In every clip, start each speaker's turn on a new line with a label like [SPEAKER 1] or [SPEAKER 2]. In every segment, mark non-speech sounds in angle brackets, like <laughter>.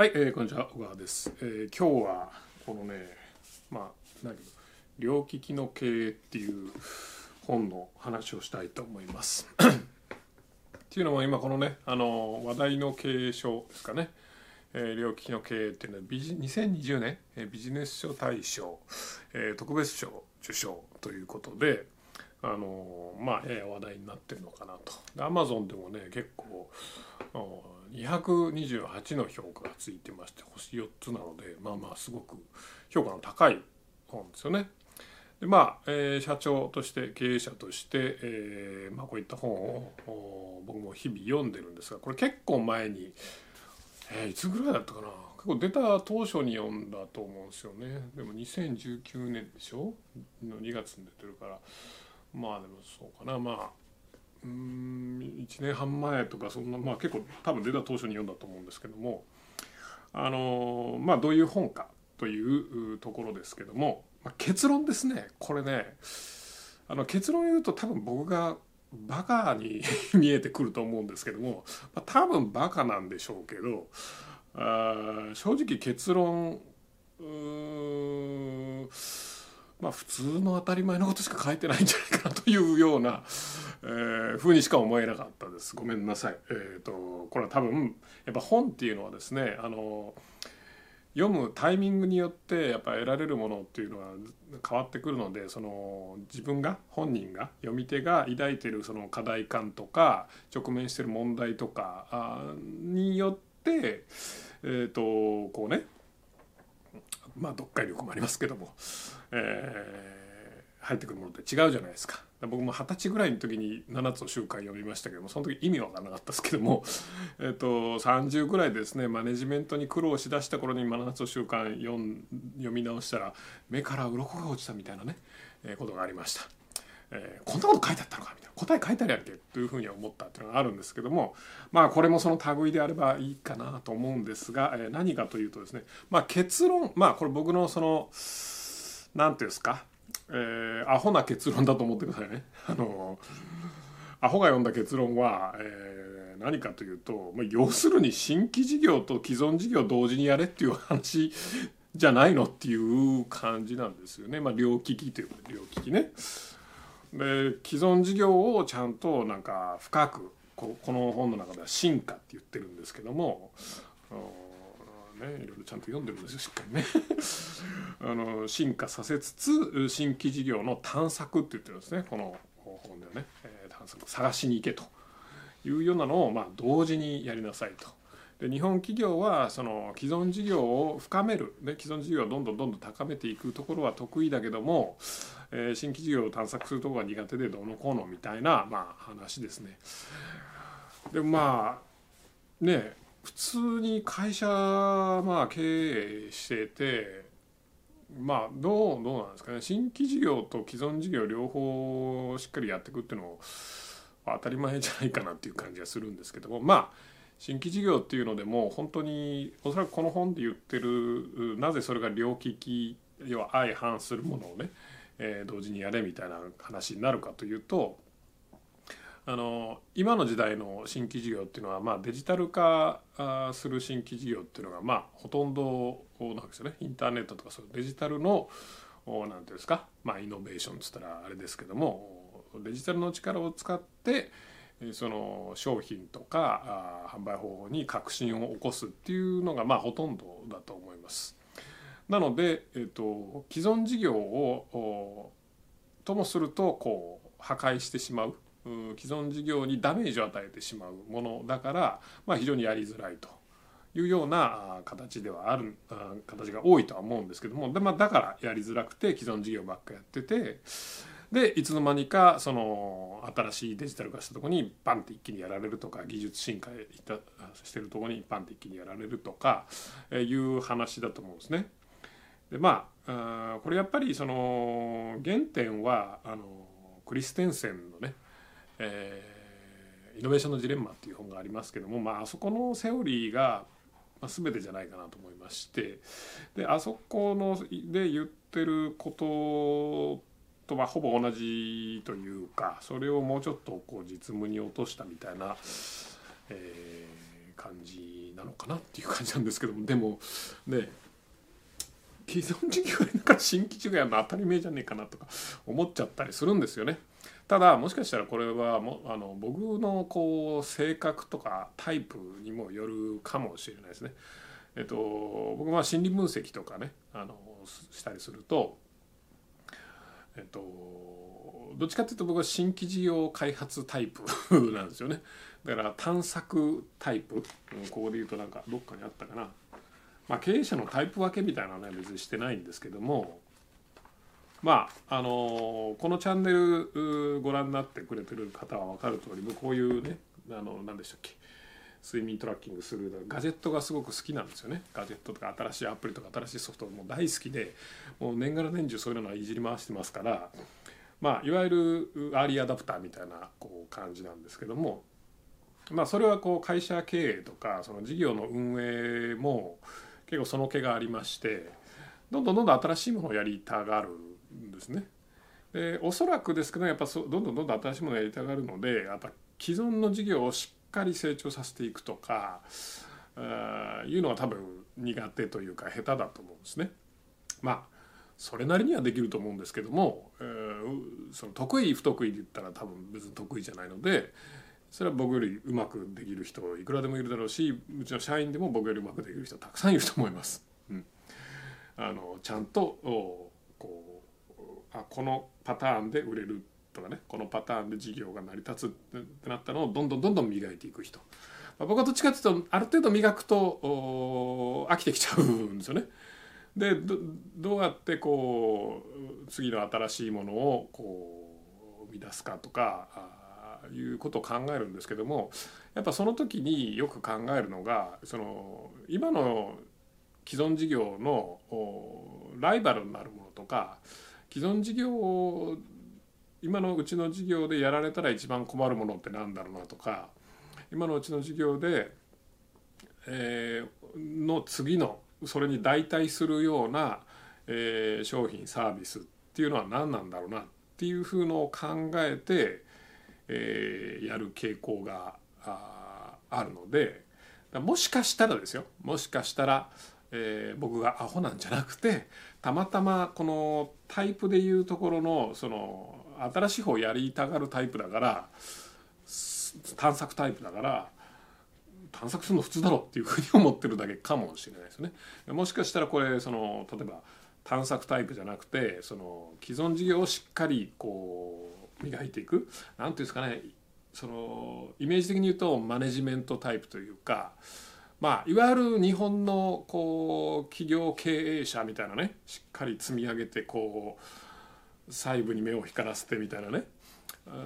[SPEAKER 1] はい、えー、こんにちは小川です、えー今日はこのねまあ何両利きの経営っていう本の話をしたいと思います。<coughs> っていうのも今このねあの話題の経営書ですかね、えー両利きの経営っていうのはビジ2020年、えービジネス書大賞、えー特別賞受賞ということであのまあやや話題になってるのかなと。で Amazon でもね結構228の評価がついてまして星4つなのでまあまあすごく評価の高い本ですよね。でまあ、えー社長として経営者として、えーまあ、こういった本を僕も日々読んでるんですがこれ結構前に、えーいつぐらいだったかな？結構出た当初に読んだと思うんですよね。でも2019年でしょ？の2月に出てるから。まあでもそうかな。まあうん1年半前とかそんなまあ結構多分出た当初に読んだと思うんですけどもあのまあどういう本かというところですけども、まあ、結論ですね。これねあの結論言うと多分僕がバカに <laughs> 見えてくると思うんですけども、まあ、多分バカなんでしょうけどあ正直結論まあ普通の当たり前のことしか書いてないんじゃないかなというような、ー、ふうにしか思えなかったですごめんなさい。えー、とこれは多分やっぱ本っていうのはですねあの読むタイミングによってやっぱ得られるものっていうのは変わってくるのでその自分が本人が読み手が抱いてるその課題感とか直面してる問題とかによってえー、とこうねまあ読解力もありますけども、えー入ってくるものって違うじゃないですか僕も二十歳ぐらいの時に7つの習慣読みましたけどもその時意味わからなかったですけども、<laughs> えー、と30ぐらいですねマネジメントに苦労しだした頃に7つの習慣読読み直したら目から鱗が落ちたみたいなね、えーことがありました。えーこんなこと書いてあったのかみたいな答え書いてあるやんけというふうに思ったっていうのがあるんですけどもまあこれもその類であればいいかなと思うんですが、えー何かというとですねまあ結論まあこれ僕のその何ていうんですか、えーアホな結論だと思ってくださいね。<laughs> あのアホが読んだ結論は、えー何かというと、まあ、要するに新規事業と既存事業を同時にやれっていう話じゃないのっていう感じなんですよね。まあ、両利きということで両利きね。で既存事業をちゃんとなんか深くここの本の中では進化って言ってるんですけどもあのね。いろいろちゃんと読んでるんですよしっかりね。<laughs> あの進化させつつ新規事業の探索って言ってるんですね。この本ではね、えー探索探しに行けというようなのをまあ同時にやりなさいと。で日本企業はその既存事業を深める、ね、既存事業をどんどんどんどん高めていくところは得意だけども、えー新規事業を探索するところが苦手でどうのこうのみたいな、まあ、話ですね。でまあね普通に会社、まあ、経営しててまあどうどうなんですかね。新規事業と既存事業両方しっかりやっていくっていうのを当たり前じゃないかなっていう感じがするんですけども。まあ新規事業っていうのでも本当におそらくこの本で言ってるなぜそれが両利き要は相反するものをね、えー同時にやれみたいな話になるかというとあの今の時代の新規事業っていうのは、まあ、デジタル化する新規事業っていうのが、まあ、ほとんどなんですよね。インターネットとかそういうデジタルのおなんていうんですか、まあ、イノベーションっつったらあれですけどもデジタルの力を使ってその商品とか販売方法に革新を起こすっていうのがまあほとんどだと思います。なので、えー、と既存事業をともするとこう破壊してしまう。既存事業にダメージを与えてしまうものだから、まあ、非常にやりづらいというような形ではある形が多いとは思うんですけどもで、まあ、だからやりづらくて既存事業ばっかやっててでいつの間にかその新しいデジタル化したとこにバンって一気にやられるとか技術進化してるとこにバンって一気にやられるとかいう話だと思うんですね。でまあこれやっぱりその原点はあのクリステンセンのね、えーイノベーションのジレンマ」っていう本がありますけども、まああそこのセオリーが、全てじゃないかなと思いましてであそこので言ってることとまあほぼ同じというかそれをもうちょっとこう実務に落としたみたいな、えー感じなのかなっていう感じなんですけどもでもね既存事業やりながら新規事業やるの当たり前じゃねえかなとか思っちゃったりするんですよね。ただもしかしたらこれはもあの僕のこう性格とかタイプにもよるかもしれないですね。えっと、僕は心理分析とかねあのしたりすると、えっと、どっちかっていうと僕は新規事業開発タイプ <laughs> なんですよね。だから探索タイプここで言うとなんかどっかにあったかな、まあ、経営者のタイプ分けみたいなのはね別にしてないんですけどもまああのこのチャンネルご覧になってくれてる方は分かる通り僕こういうねあの何でしたっけ睡眠トラッキングするガジェットがすごく好きなんですよね。ガジェットとか新しいアプリとか新しいソフトも大好きでもう年がら年中そういうのはいじり回してますからまあいわゆるアーリーアダプターみたいなこう感じなんですけどもまあそれはこう会社経営とかその事業の運営も結構その気がありましてどんどんどんどん新しいものをやりたがるんですね。でおそらくですけどやっぱそどんどんどんどん新しいものをやりたがるのでやっぱ既存の事業をしっかり成長させていくとかあいうのは多分苦手というか下手だと思うんですね。まあそれなりにはできると思うんですけども、その得意不得意で言ったら多分別に得意じゃないのでそれは僕よりうまくできる人いくらでもいるだろうしうちの社員でも僕よりうまくできる人たくさんいると思います。うん、あのちゃんとこうあこのパターンで売れるとかねこのパターンで事業が成り立つってなったのをどんどんどんどん磨いていく人、まあ、僕はどっちかっていうとある程度磨くと飽きてきちゃうんですよね。でどうやってこう次の新しいものをこう生み出すかとかいうことを考えるんですけどもやっぱその時によく考えるのがその今の既存事業のライバルになるものとか既存事業を今のうちの事業でやられたら一番困るものってなんだろうなとか今のうちの事業で、えー、の次のそれに代替するような、えー、商品サービスっていうのは何なんだろうなっていうふうのを考えて、えー、やる傾向がああるのでもしかしたらですよ。もしかしたら、えー、僕がアホなんじゃなくてたまたまこのタイプでいうところのその新しい方をやりたがるタイプだから探索タイプだから探索するの普通だろっていうふうに思ってるだけかもしれないですね。もしかしたらこれその例えば探索タイプじゃなくてその既存事業をしっかりこう磨いていく何ていうんですかねそのイメージ的に言うとマネジメントタイプというか。まあ、いわゆる日本のこう企業経営者みたいなねしっかり積み上げてこう細部に目を光らせてみたいなね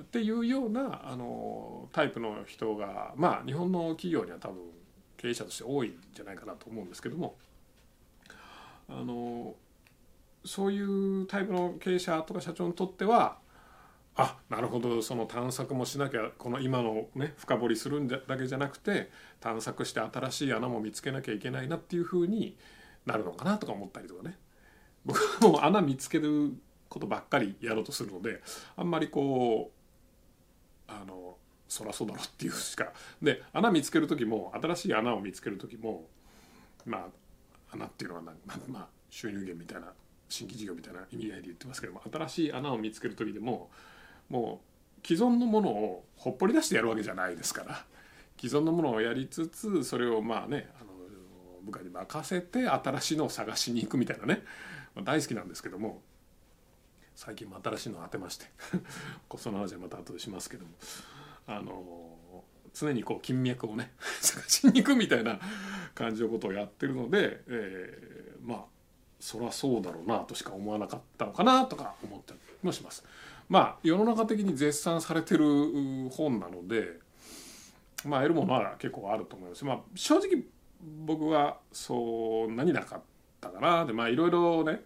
[SPEAKER 1] っていうようなあのタイプの人がまあ日本の企業には多分経営者として多いんじゃないかなと思うんですけどもあのそういうタイプの経営者とか社長にとってはあなるほど。その探索もしなきゃこの今のね深掘りするんだけじゃなくて探索して新しい穴も見つけなきゃいけないなっていうふうになるのかなとか思ったりとかね。僕はもう穴見つけることばっかりやろうとするのであんまりこうあのそらそうだろっていうしか。で穴見つける時も新しい穴を見つける時もまあ穴っていうのはまあ収入源みたいな新規事業みたいな意味合いで言ってますけども新しい穴を見つける時でももう既存のものをほっぽり出してやるわけじゃないですから。既存のものをやりつつそれをまあねあの部下に任せて新しいのを探しに行くみたいなね。ま大好きなんですけども。最近も新しいのを当てまして。その話はまた後でしますけども。あの常にこう金脈をね <laughs> 探しに行くみたいな感じのことをやってるので、えー、まあそりゃそうだろうなとしか思わなかったのかなとか思ったりもします。まあ世の中的に絶賛されてる本なのでまあ得るものは結構あると思います。まあ正直僕はそんなになかったかな。でまあいろいろね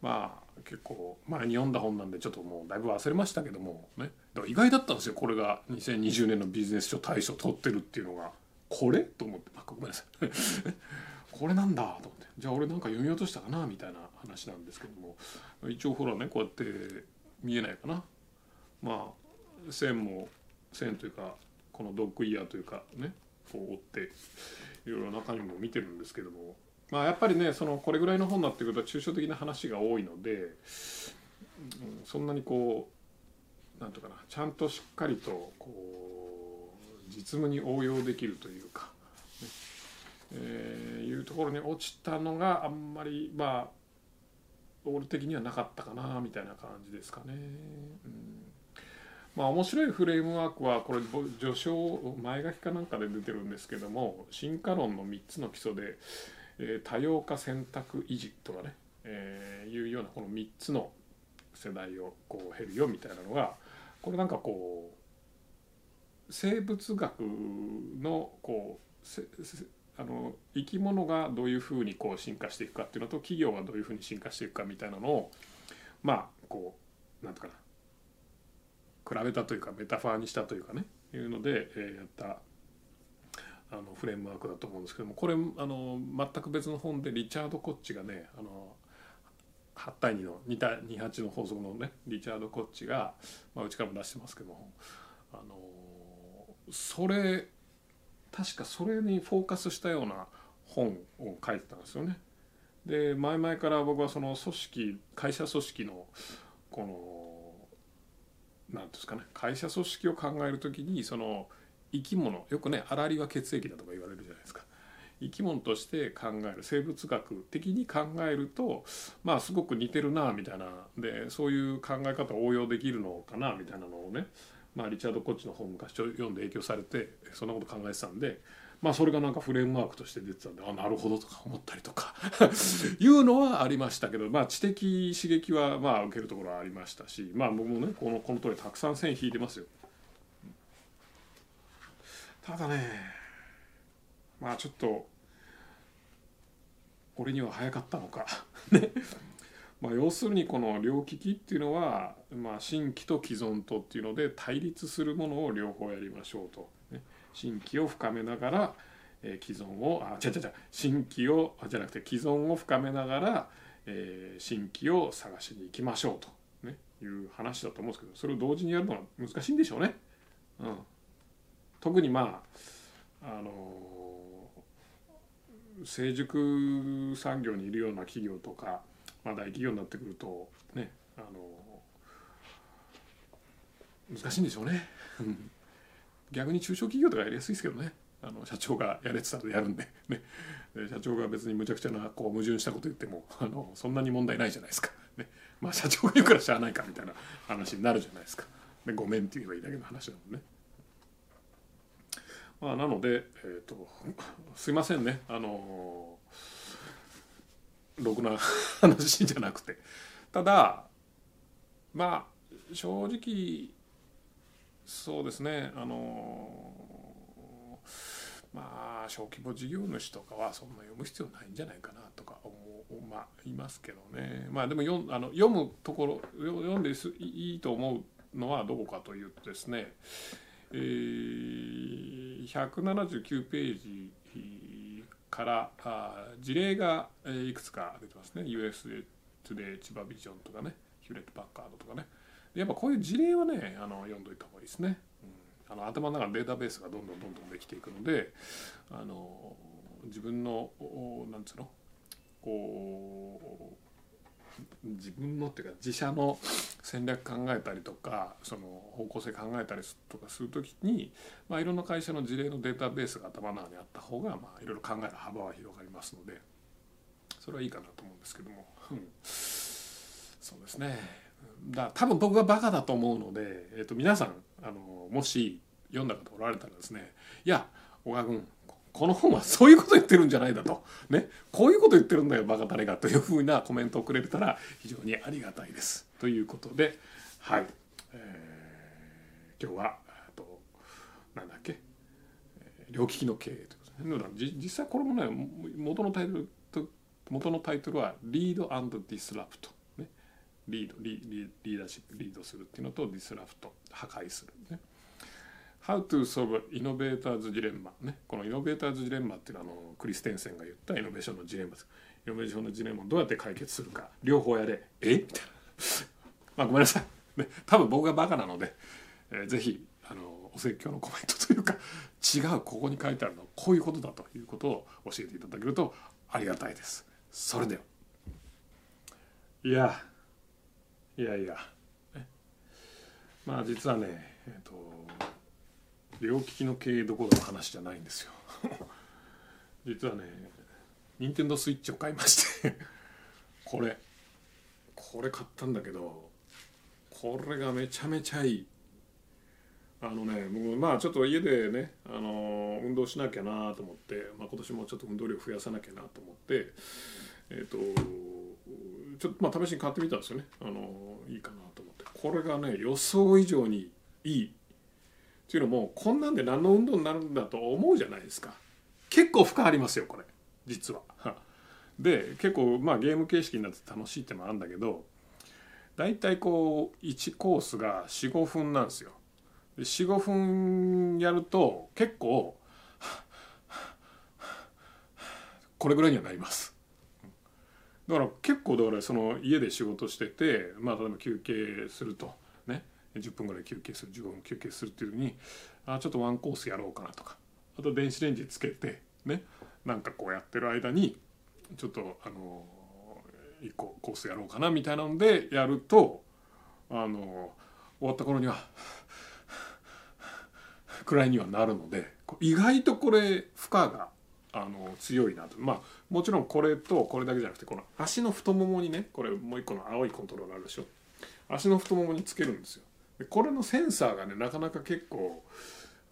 [SPEAKER 1] まあ結構前に読んだ本なんでちょっともうだいぶ忘れましたけどもね。意外だったんですよこれが。2020年のビジネス書大賞取ってるっていうのが。これ？と思って。ごめんなさい。<laughs> これなんだと思って。じゃあ俺なんか読み落としたかなみたいな話なんですけども。一応ほらねこうやって見えないかな。まあ線も線というかこのドッグイヤーというかねこう折っていろいろ中身も見てるんですけども。まあやっぱりねそのこれぐらいの本になってくると抽象的な話が多いので、うん、そんなにこうなんとかなちゃんとしっかりとこう実務に応用できるというか、ね。えー、いうところに落ちたのがあんまりまあ俺的にはなかったかなみたいな感じですかね。うんまあ面白いフレームワークはこれ序章前書きかなんかで出てるんですけども進化論の3つの基礎で、えー、多様化選択維持とかね、えー、いうようなこの3つの世代をこう経るよみたいなのがこれなんかこう生物学のこうあの生き物がどういうふうにこう進化していくかっていうのと企業がどういうふうに進化していくかみたいなのをまあこうなんとかな。比べたというかメタファーにしたというかね。いうので、えー、やったあのフレームワークだと思うんですけども。これあの全く別の本でリチャード・コッチがねあの8対2の 2, 対28の法則のねリチャード・コッチが、まあ、うちからも出してますけども。あのそれ確かそれにフォーカスしたような本を書いてたんですよね。で前々から僕はその組織会社組織のこの何ですかね会社組織を考える時にその生き物よくねあらりは血液だとか言われるじゃないですか生き物として考える生物学的に考えるとまあすごく似てるなみたいなでそういう考え方を応用できるのかなみたいなのをねまあリチャード・コッチの本昔読んで影響されてそんなこと考えてたんでまあそれがなんかフレームワークとして出てたんであなるほどとか思ったりとか <laughs> いうのはありましたけどまあ知的刺激はまあ受けるところはありましたしまあ僕もねこのこの通りたくさん線引いてますよ。ただねまあちょっと俺には早かったのか <laughs> ねまあ要するにこの両利きっていうのは、まあ、新規と既存とっていうので対立するものを両方やりましょうと。新規を深めながら、えー、既存をあ違う違う違う新規をじゃなくて既存を深めながら、えー、新規を探しに行きましょうと、ね、いう話だと思うんですけどそれを同時にやるのは難しいんでしょうね。うん、特にまああのー、成熟産業にいるような企業とか、まあ、大企業になってくるとねあの、難しいんでしょうね。<laughs> 逆に中小企業とかやりやすいですけどね。あの社長がやれてたらやるんで。ね。社長が別にむちゃくちゃなこう矛盾したこと言ってもあのそんなに問題ないじゃないですか、ね、まあ社長が言うからしゃあないかみたいな話になるじゃないですか。でごめんって言えばいいだけの話だもんね。まあ、なので、えーと、すいませんね。あのろくな話じゃなくて。ただまあ正直そうですね。あのまあ小規模事業主とかはそんな読む必要ないんじゃないかなとか思うまあいますけどね。まあでも読あの読むところ読んでいいと思うのはどこかというとですね、えー、179ページからあ事例がいくつか出てますね。USA トゥデイ千葉ビジョンとかね。ヒューレット・パッカードとかね。やっぱこういう事例はねあの読んどいた方がいいですね。うん、あの頭の中のデータベースがどんどんどんどんできていくのであの自分のなんつうの？こう自分のっていうか自社の戦略考えたりとかその方向性考えたりとかする時に、まあ、いろんな会社の事例のデータベースが頭の中にあった方が、まあ、いろいろ考える幅は広がりますのでそれはいいかなと思うんですけども、うん、そうですね。だ多分僕がバカだと思うので、えー、と皆さんあのもし読んだ方おられたらですねいや小川君この本はそういうこと言ってるんじゃないだと、ね、こういうこと言ってるんだよバカ誰がというふうなコメントをくれたら非常にありがたいです。ということではい、えー、今日はとなんだっけ？両利きの経営ということですね。実際これもね元のタイトル元のタイトルは「Lead Disrupt」リードリリリーダーシップリードするっていうのと disrupt 破壊する。ね。How to solve innovators dilemma ね。このイノベーターズジレンマっていうのはあのクリステンセンが言ったイノベーションのジレンマです。イノベーションのジレンマをどうやって解決するか。両方やれ。え？みたいな。<laughs> まあごめんなさい、ね、多分僕がバカなので、えー、ぜひあのお説教のコメントというか違うここに書いてあるのはこういうことだということを教えていただけるとありがたいです。それでは。いや。いやいや。まあ実はねえっ、と両利きの経営どころの話じゃないんですよ。<laughs> 実はね任天堂スイッチを買いまして。<laughs> これ。これ買ったんだけどこれがめちゃめちゃいい。あのねもうまあちょっと家でね、あの運動しなきゃなと思って、まあ、今年もちょっと運動量増やさなきゃなと思ってえっ、ー、とちょっとまあ試しに買ってみたんですよね、あのいいかなと思って。これがね予想以上にいい。っていうのもこんなんで何の運動になるんだと思うじゃないですか。結構負荷ありますよこれ。実は。で結構まあゲーム形式になって楽しいってのもあるんだけど大体こう1コースが45分なんですよ。45分やると結構これぐらいにはなります。だから結構だからその家で仕事しててまあ例えば休憩すると。ね10分ぐらい休憩する15分休憩するっていうふうにあちょっとワンコースやろうかなとか。あと電子レンジつけてねなんかこうやってる間にちょっとあの1個コースやろうかなみたいなのでやるとあの終わった頃にはくらいにはなるので意外とこれ負荷があの強いなと。まあもちろんこれとこれだけじゃなくてこの足の太ももにねこれもう一個の青いコントロールあるでしょ。足の太ももにつけるんですよ。これのセンサーがねなかなか結構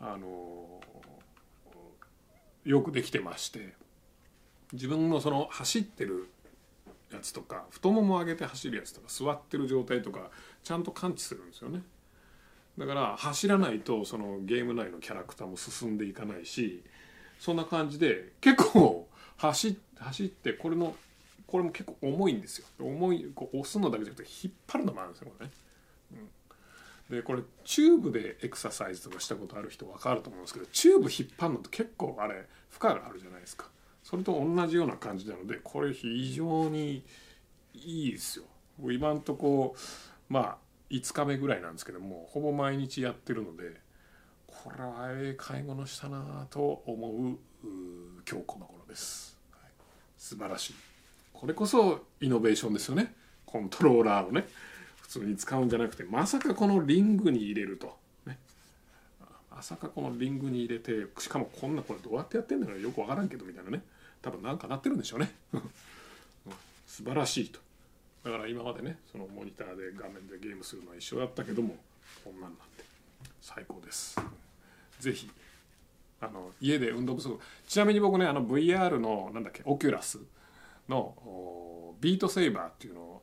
[SPEAKER 1] あのよくできてまして自分のその走ってるやつとか太もも上げて走るやつとか座ってる状態とかちゃんと感知するんですよね。だから走らないとそのゲーム内のキャラクターも進んでいかないしそんな感じで結構走走ってこれのこれも結構重いんですよ。重いこう押すのだけじゃなくて引っ張るのもあるんですよこれね、うん、でこれチューブでエクササイズとかしたことある人分かると思うんですけどチューブ引っ張るのって結構あれ負荷があるじゃないですか。それと同じような感じなのでこれ非常にいいですよ。今んとこまあ5日目ぐらいなんですけどもほぼ毎日やってるのでこれはええ買い物したなと思う今日この頃です、はい、素晴らしい。これこそイノベーションですよね。コントローラーをね。普通に使うんじゃなくてまさかこのリングに入れると。ね。まさかこのリングに入れてしかもこんなこれどうやってやってんだろうよくわからんけどみたいなね。多分なんかなってるんでしょうね。<laughs> 素晴らしいと。だから今までねそのモニターで画面でゲームするのは一緒だったけどもこんなんなって。最高です。是非あの家で運動不足。ちなみに僕ねあの VR のなんだっけオキュラスのビートセーバーっていうの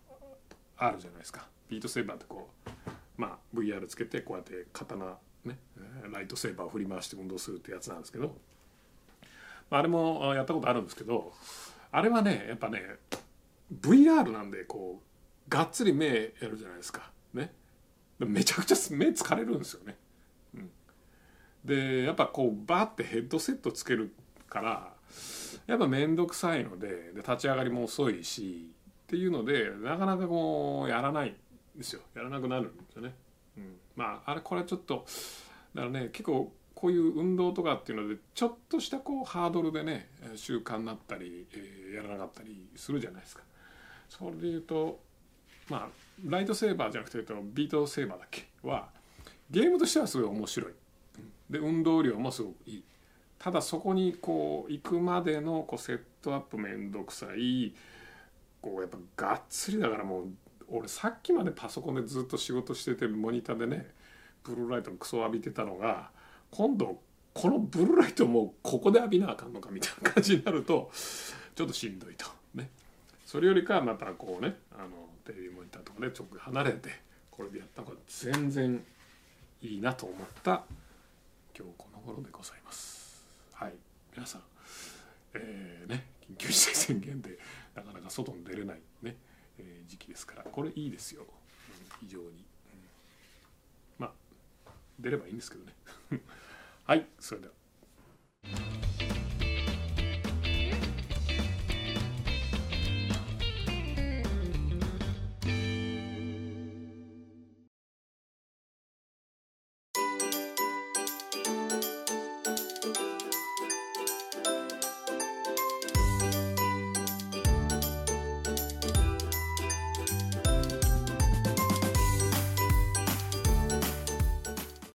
[SPEAKER 1] あるじゃないですか。ビートセーバーってこうまあ VR つけてこうやって刀ねライトセーバーを振り回して運動するってやつなんですけどあれもやったことあるんですけどあれはねやっぱね VR なんでこうがっつり目やるじゃないですか。ね。めちゃくちゃ目疲れるんですよね、でやっぱこうバーってヘッドセットつけるからやっぱ面倒くさいのでで立ち上がりも遅いしっていうのでなかなかこうやらない。ですよ。やらなくなるんですよね、うん、まああれこれちょっとだからね結構こういう運動とかっていうのでちょっとしたこうハードルでね習慣になったり、えー、やらなかったりするじゃないですか。それで言うとまあライトセーバーじゃなくてビートセーバーだっけ？はゲームとしてはすごい面白い。で運動量もすごくいい。ただそこにこう行くまでのこうセットアップ面倒くさいこうやっぱがっつりだからもう俺さっきまでパソコンでずっと仕事しててモニターでねブルーライトのクソ浴びてたのが今度このブルーライトもここで浴びなあかんのかみたいな感じになるとちょっとしんどいと。ね。それよりかはまたこうねあのテレビモニターとかねちょっと離れてこれでやった方が全然いいなと思った今日この頃でございます。はい。皆さんえー、ね緊急事態宣言でなかなか外に出れないね、えー、時期ですからこれいいですよ、うん、非常に、うん、まあ出ればいいんですけどね。<laughs> はいそれでは